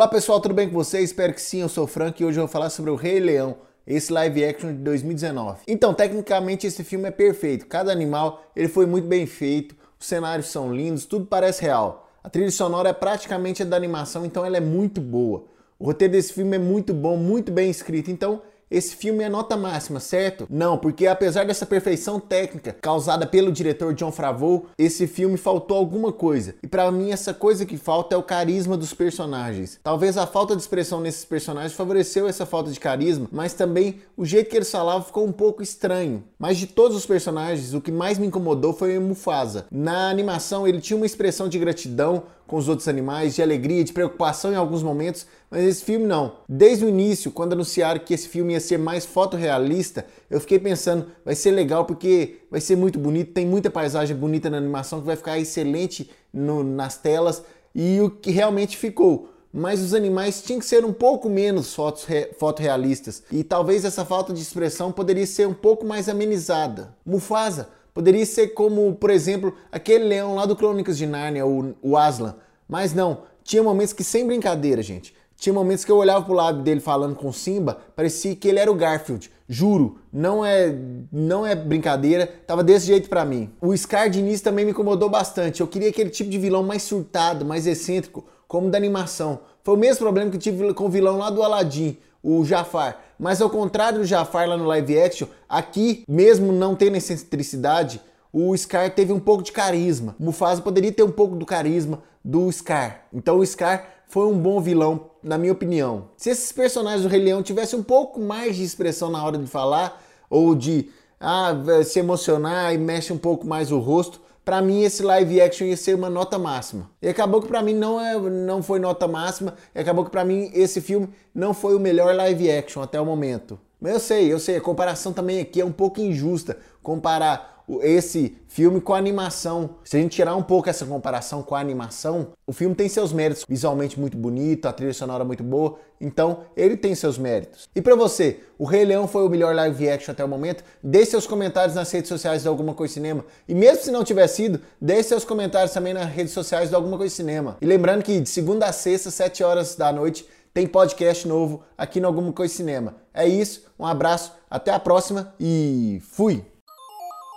Olá pessoal, tudo bem com vocês? Espero que sim, eu sou o Frank e hoje eu vou falar sobre o Rei Leão, esse live action de 2019. Então, tecnicamente esse filme é perfeito, cada animal ele foi muito bem feito, os cenários são lindos, tudo parece real. A trilha sonora é praticamente a da animação, então ela é muito boa. O roteiro desse filme é muito bom, muito bem escrito, então esse filme é nota máxima, certo? Não, porque apesar dessa perfeição técnica causada pelo diretor John Favreau, esse filme faltou alguma coisa. E para mim essa coisa que falta é o carisma dos personagens. Talvez a falta de expressão nesses personagens favoreceu essa falta de carisma, mas também o jeito que eles falavam ficou um pouco estranho. Mas de todos os personagens, o que mais me incomodou foi o Mufasa. Na animação ele tinha uma expressão de gratidão com os outros animais, de alegria, de preocupação em alguns momentos, mas esse filme não. Desde o início, quando anunciaram que esse filme ia ser mais fotorrealista, eu fiquei pensando, vai ser legal porque vai ser muito bonito, tem muita paisagem bonita na animação que vai ficar excelente no, nas telas e o que realmente ficou mas os animais tinham que ser um pouco menos fotorrealistas e talvez essa falta de expressão poderia ser um pouco mais amenizada. Mufasa Poderia ser como, por exemplo, aquele leão lá do Crônicas de Nárnia, o, o Aslan. Mas não, tinha momentos que sem brincadeira, gente. Tinha momentos que eu olhava pro lado dele falando com Simba, parecia que ele era o Garfield. Juro, não é não é brincadeira, tava desse jeito para mim. O Scar de início também me incomodou bastante. Eu queria aquele tipo de vilão mais surtado, mais excêntrico, como da animação. Foi o mesmo problema que eu tive com o vilão lá do Aladdin o Jafar. Mas ao contrário do Jafar lá no live action, aqui, mesmo não tendo excentricidade, o Scar teve um pouco de carisma. Mufasa poderia ter um pouco do carisma do Scar. Então o Scar foi um bom vilão, na minha opinião. Se esses personagens do Rei Leão tivessem um pouco mais de expressão na hora de falar, ou de ah, se emocionar e mexe um pouco mais o rosto, para mim esse live action ia ser uma nota máxima. E acabou que para mim não, é, não foi nota máxima, e acabou que para mim esse filme não foi o melhor live action até o momento. Mas eu sei, eu sei, a comparação também aqui é um pouco injusta comparar esse filme com a animação. Se a gente tirar um pouco essa comparação com a animação, o filme tem seus méritos, visualmente muito bonito, a trilha sonora muito boa, então ele tem seus méritos. E para você, o Rei Leão foi o melhor live action até o momento? Deixe seus comentários nas redes sociais de Alguma Coisa Cinema. E mesmo se não tiver sido, deixe seus comentários também nas redes sociais de Alguma Coisa Cinema. E lembrando que de segunda a sexta, 7 horas da noite, tem podcast novo aqui no Alguma Coisa Cinema. É isso, um abraço, até a próxima e fui!